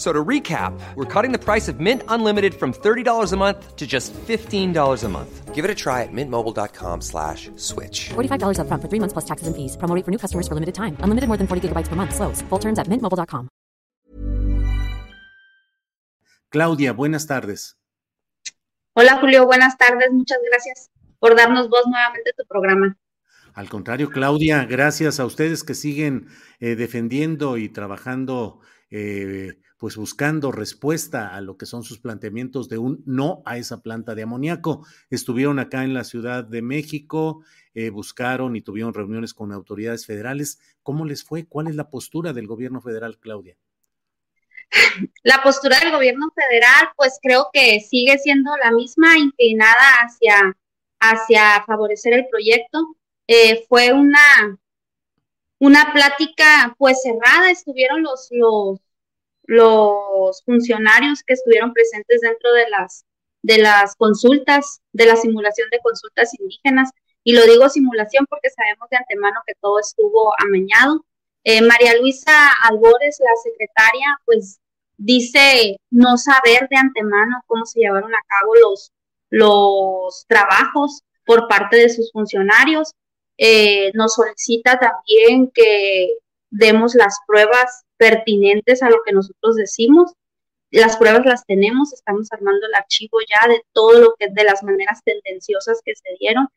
So to recap, we're cutting the price of Mint Unlimited from $30 a month to just $15 a month. Give it a try at mintmobile.com slash switch. $45 upfront for three months plus taxes and fees. Promo for new customers for limited time. Unlimited more than 40 gigabytes per month. Slows. Full terms at mintmobile.com. Claudia, buenas tardes. Hola Julio, buenas tardes. Muchas gracias por darnos voz nuevamente a tu programa. Al contrario, Claudia, gracias a ustedes que siguen eh, defendiendo y trabajando, eh, pues buscando respuesta a lo que son sus planteamientos de un no a esa planta de amoníaco. Estuvieron acá en la Ciudad de México, eh, buscaron y tuvieron reuniones con autoridades federales. ¿Cómo les fue? ¿Cuál es la postura del gobierno federal, Claudia? La postura del gobierno federal, pues creo que sigue siendo la misma, inclinada hacia, hacia favorecer el proyecto. Eh, fue una, una plática pues cerrada, estuvieron los, los, los funcionarios que estuvieron presentes dentro de las, de las consultas, de la simulación de consultas indígenas. Y lo digo simulación porque sabemos de antemano que todo estuvo amañado. Eh, María Luisa Albores, la secretaria, pues dice no saber de antemano cómo se llevaron a cabo los, los trabajos por parte de sus funcionarios. Eh, nos solicita también que demos las pruebas pertinentes a lo que nosotros decimos. Las pruebas las tenemos, estamos armando el archivo ya de todo lo que, de las maneras tendenciosas que se dieron.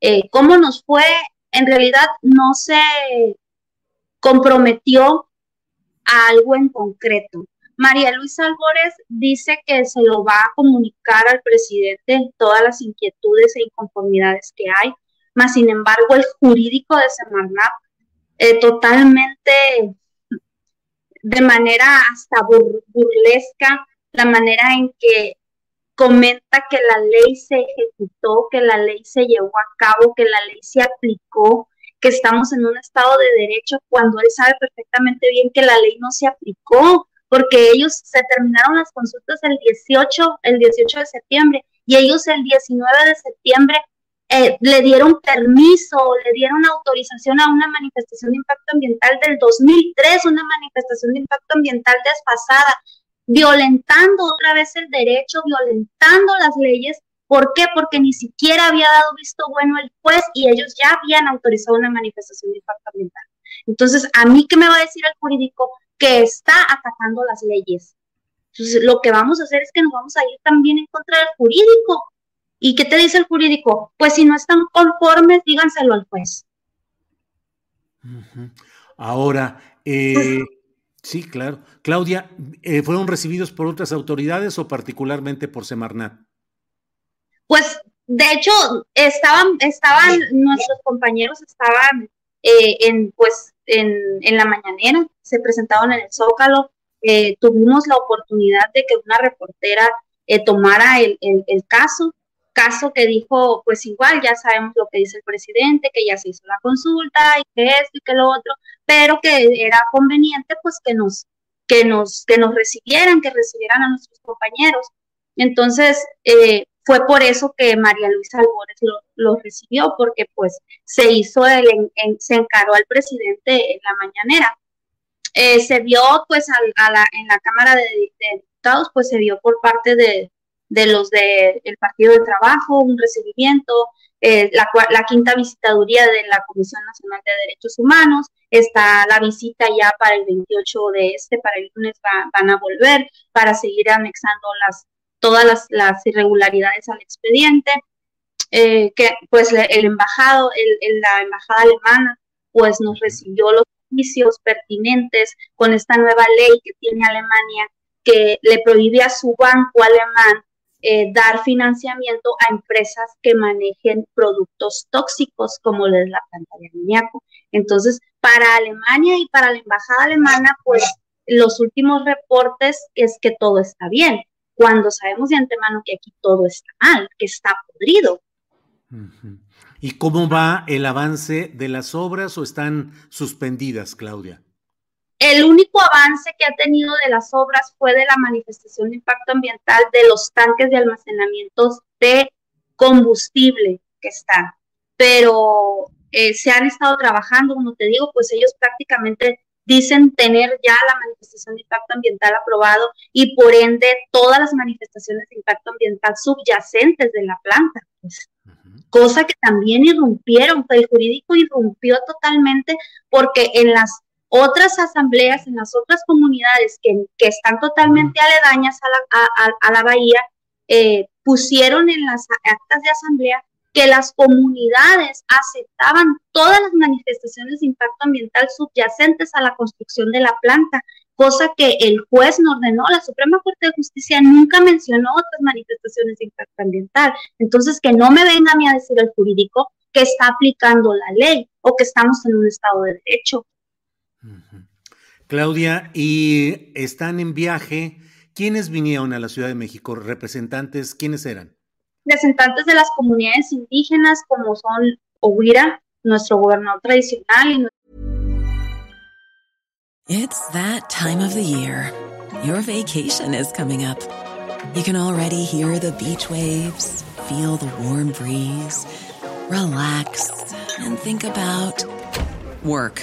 Eh, ¿Cómo nos fue? En realidad no se comprometió a algo en concreto. María Luisa Albores dice que se lo va a comunicar al presidente todas las inquietudes e inconformidades que hay, más sin embargo el jurídico de Semarnap eh, totalmente de manera hasta burlesca, la manera en que comenta que la ley se ejecutó, que la ley se llevó a cabo, que la ley se aplicó, que estamos en un estado de derecho cuando él sabe perfectamente bien que la ley no se aplicó, porque ellos se terminaron las consultas el 18, el 18 de septiembre y ellos el 19 de septiembre eh, le dieron permiso, le dieron autorización a una manifestación de impacto ambiental del 2003, una manifestación de impacto ambiental desfasada, violentando otra vez el derecho, violentando las leyes. ¿Por qué? Porque ni siquiera había dado visto bueno el juez y ellos ya habían autorizado una manifestación de impacto ambiental. Entonces, ¿a mí qué me va a decir el jurídico? Que está atacando las leyes. Entonces, lo que vamos a hacer es que nos vamos a ir también en contra del jurídico. ¿Y qué te dice el jurídico? Pues si no están conformes, díganselo al juez. Ahora, eh, sí, claro. Claudia, eh, ¿fueron recibidos por otras autoridades o particularmente por Semarnat? Pues, de hecho, estaban, estaban, nuestros compañeros estaban eh, en, pues, en, en, la mañanera, se presentaron en el Zócalo, eh, tuvimos la oportunidad de que una reportera eh, tomara el, el, el, caso, caso que dijo, pues igual ya sabemos lo que dice el presidente, que ya se hizo la consulta y que esto y que lo otro, pero que era conveniente pues que nos, que nos, que nos recibieran, que recibieran a nuestros compañeros. Entonces, eh, fue por eso que María Luisa Albores lo, recibió, porque pues se hizo, el, se encaró al presidente en la mañanera. Eh, se vio pues a, a la, en la Cámara de, de, Diputados, pues se vio por parte de, de los del de, Partido del Trabajo, un recibimiento, eh, la, la, quinta visitaduría de la Comisión Nacional de Derechos Humanos, está la visita ya para el 28 de este, para el lunes va, van a volver para seguir anexando las, todas las, irregularidades al expediente, eh, que pues el embajado, el, la embajada alemana, pues nos recibió los juicios pertinentes con esta nueva ley que tiene Alemania que le prohíbe a su banco alemán eh, dar financiamiento a empresas que manejen productos tóxicos como es la planta de amoníaco. Entonces, para Alemania y para la embajada alemana, pues los últimos reportes es que todo está bien, cuando sabemos de antemano que aquí todo está mal, que está podrido. ¿Y cómo va el avance de las obras o están suspendidas, Claudia? El único avance que ha tenido de las obras fue de la manifestación de impacto ambiental de los tanques de almacenamiento de combustible que están. Pero eh, se han estado trabajando, como te digo, pues ellos prácticamente dicen tener ya la manifestación de impacto ambiental aprobado y por ende todas las manifestaciones de impacto ambiental subyacentes de la planta. Pues. Cosa que también irrumpieron, el jurídico irrumpió totalmente porque en las otras asambleas, en las otras comunidades que, están totalmente aledañas a la, bahía, eh, pusieron en las actas de asamblea que las comunidades aceptaban todas las manifestaciones de impacto ambiental subyacentes a la construcción de la planta, cosa que el juez no ordenó. La Suprema Corte de Justicia nunca mencionó otras manifestaciones de impacto ambiental. Entonces, que no me venga a mí a decir el jurídico que está aplicando la ley o que estamos en un estado de derecho. Claudia, y están en viaje. ¿Quiénes vinieron a la Ciudad de México? ¿Representantes? ¿Quiénes eran? Representantes de las comunidades indígenas como son Oguira, nuestro gobernador tradicional. It's that time of the year. Your vacation is coming up. You can already hear the beach waves, feel the warm breeze, relax and think about work.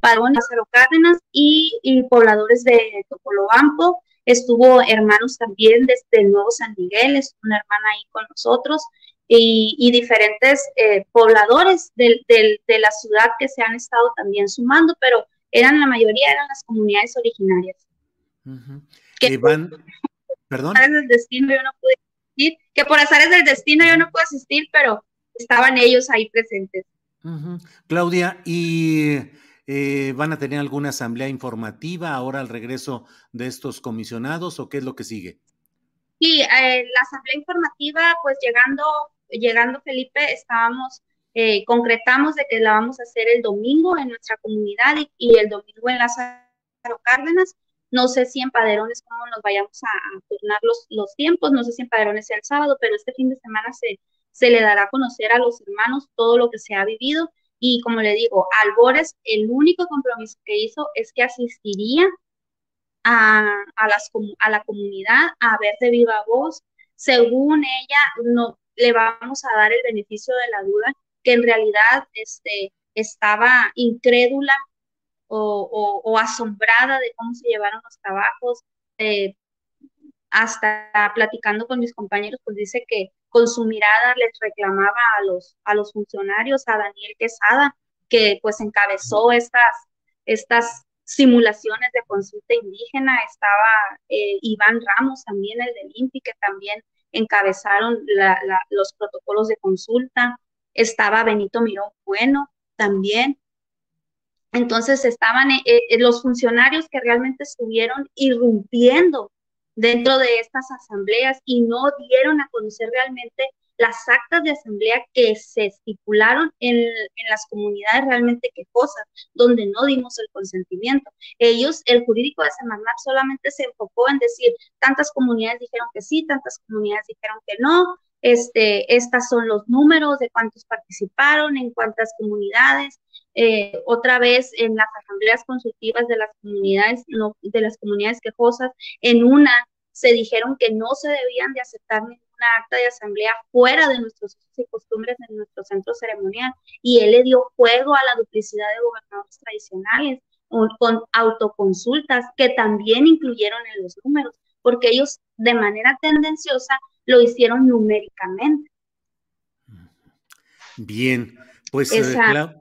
Padrón Lázaro Cárdenas y, y, pobladores de Topolobampo. Estuvo hermanos también desde el Nuevo San Miguel, estuvo una hermana ahí con nosotros y, y diferentes eh, pobladores de, de, de, la ciudad que se han estado también sumando, pero eran la mayoría eran las comunidades originarias. Uh -huh. que Iván, perdón. Por del destino yo no pude asistir, que por azares del destino yo no pude asistir, pero estaban ellos ahí presentes. Claudia, ¿y eh, van a tener alguna asamblea informativa ahora al regreso de estos comisionados o qué es lo que sigue? Sí, eh, la asamblea informativa, pues llegando, llegando Felipe, estábamos, eh, concretamos de que la vamos a hacer el domingo en nuestra comunidad y, el domingo en Lázaro Cárdenas. No sé si en Paderones cómo nos vayamos a, a turnar los, los tiempos, no sé si en Paderones sea el sábado, pero este fin de semana se, se le dará a conocer a los hermanos todo lo que se ha vivido y como le digo, Albores el único compromiso que hizo es que asistiría a, las, a la comunidad a ver de viva voz. Según ella, no, le vamos a dar el beneficio de la duda, que en realidad este, estaba incrédula o, asombrada de cómo se llevaron los trabajos. Eh, hasta platicando con mis compañeros, pues dice que con su mirada les reclamaba a los, a los funcionarios, a Daniel Quesada, que pues encabezó estas, estas simulaciones de consulta indígena, estaba eh, Iván Ramos también, el del INPI, que también encabezaron los protocolos de consulta, estaba Benito Mirón Bueno también. Entonces estaban eh, eh, los funcionarios que realmente estuvieron irrumpiendo dentro de estas asambleas y no dieron a conocer realmente las actas de asamblea que se estipularon en, las comunidades realmente quejosas, donde no dimos el consentimiento. Ellos, el jurídico de Semarnat solamente se enfocó en decir, tantas comunidades dijeron que sí, tantas comunidades dijeron que no, este, estas son los números de cuántos participaron, en cuántas comunidades. Eh, otra vez en las asambleas consultivas de las comunidades, de las comunidades quejosas, en una se dijeron que no se debían de aceptar ninguna acta de asamblea fuera de nuestros usos y costumbres en nuestro centro ceremonial. Y él le dio juego a la duplicidad de gobernadores tradicionales con autoconsultas que también incluyeron en los números, porque ellos de manera tendenciosa lo hicieron numéricamente. Bien, pues eh, esa,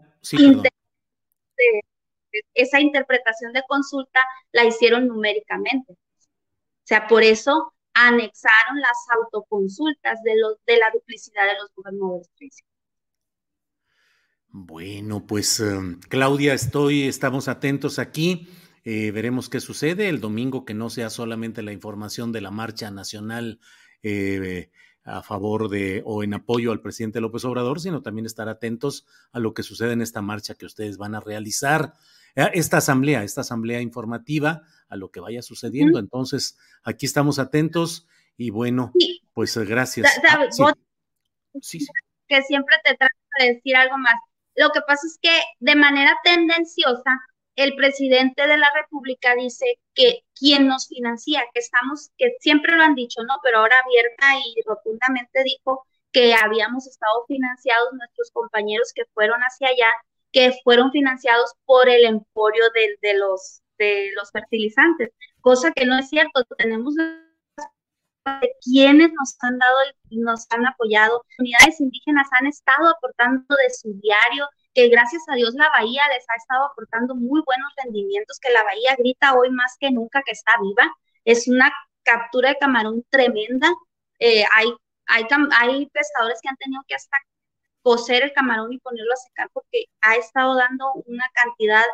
esa interpretación de consulta la hicieron numéricamente. O sea, por eso anexaron las autoconsultas de, los, de la duplicidad de los gobernadores Bueno, pues em, Claudia, estoy, estamos atentos aquí. Eh, veremos qué sucede el domingo, que no sea solamente la información de la marcha nacional eh, a favor de o en apoyo al presidente López Obrador, sino también estar atentos a lo que sucede en esta marcha que ustedes van a realizar. Eh, esta asamblea, esta asamblea informativa a lo que vaya sucediendo. Entonces, aquí estamos atentos y bueno, pues eh, gracias. Ah, que siempre te trato de decir algo más. Lo que pasa es que de manera tendenciosa, el presidente de la República dice que quien nos financia, que estamos, que siempre lo han dicho, ¿no? Pero ahora abierta y rotundamente dijo que habíamos estado financiados nuestros compañeros que fueron hacia allá que fueron financiados por el emporio de, los, fertilizantes, cosa que no es cierto. Tenemos de quienes nos han dado nos han apoyado. Unidades indígenas han estado aportando de su diario, que gracias a Dios la Bahía les ha estado aportando muy buenos rendimientos, que la Bahía grita hoy más que nunca que está viva. Es una captura de camarón tremenda. Eh, hay, hay, hay pescadores que han tenido que hasta cocer el camarón y ponerlo a secar porque ha estado dando una cantidad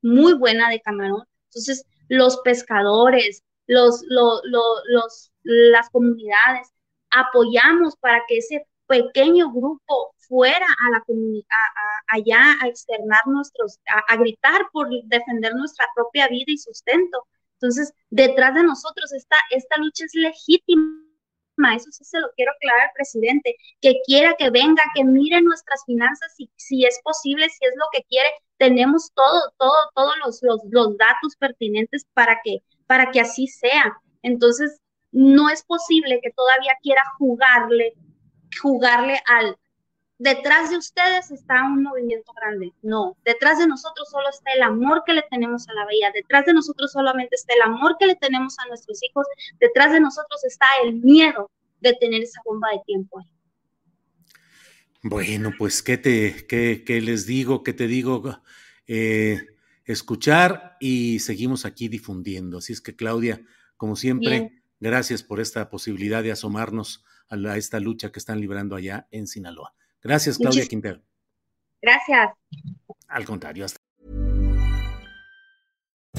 muy buena de camarón. Entonces, los pescadores, los, los, los, las comunidades, apoyamos para que ese pequeño grupo fuera a la comunidad, allá a externar nuestros, a, gritar por defender nuestra propia vida y sustento. Entonces, detrás de nosotros esta, esta lucha es legítima eso sí se lo quiero aclarar al presidente, que quiera que venga, que mire nuestras finanzas, si, si es posible, si es lo que quiere, tenemos todo, todo, todos los, los, los datos pertinentes para que, para que así sea. Entonces, no es posible que todavía quiera jugarle, jugarle al, detrás de ustedes está un movimiento grande. No, detrás de nosotros solo está el amor que le tenemos a la bahía, detrás de nosotros solamente está el amor que le tenemos a nuestros hijos, detrás de nosotros está el miedo de tener esa bomba de tiempo ahí. Bueno, pues, ¿qué, te, qué, les digo? ¿Qué te digo? Eh, escuchar y seguimos aquí difundiendo. Así es que, Claudia, como siempre, gracias por esta posibilidad de asomarnos a esta lucha que están librando allá en Sinaloa. Gracias, Claudia Quintero. Gracias. Al contrario, hasta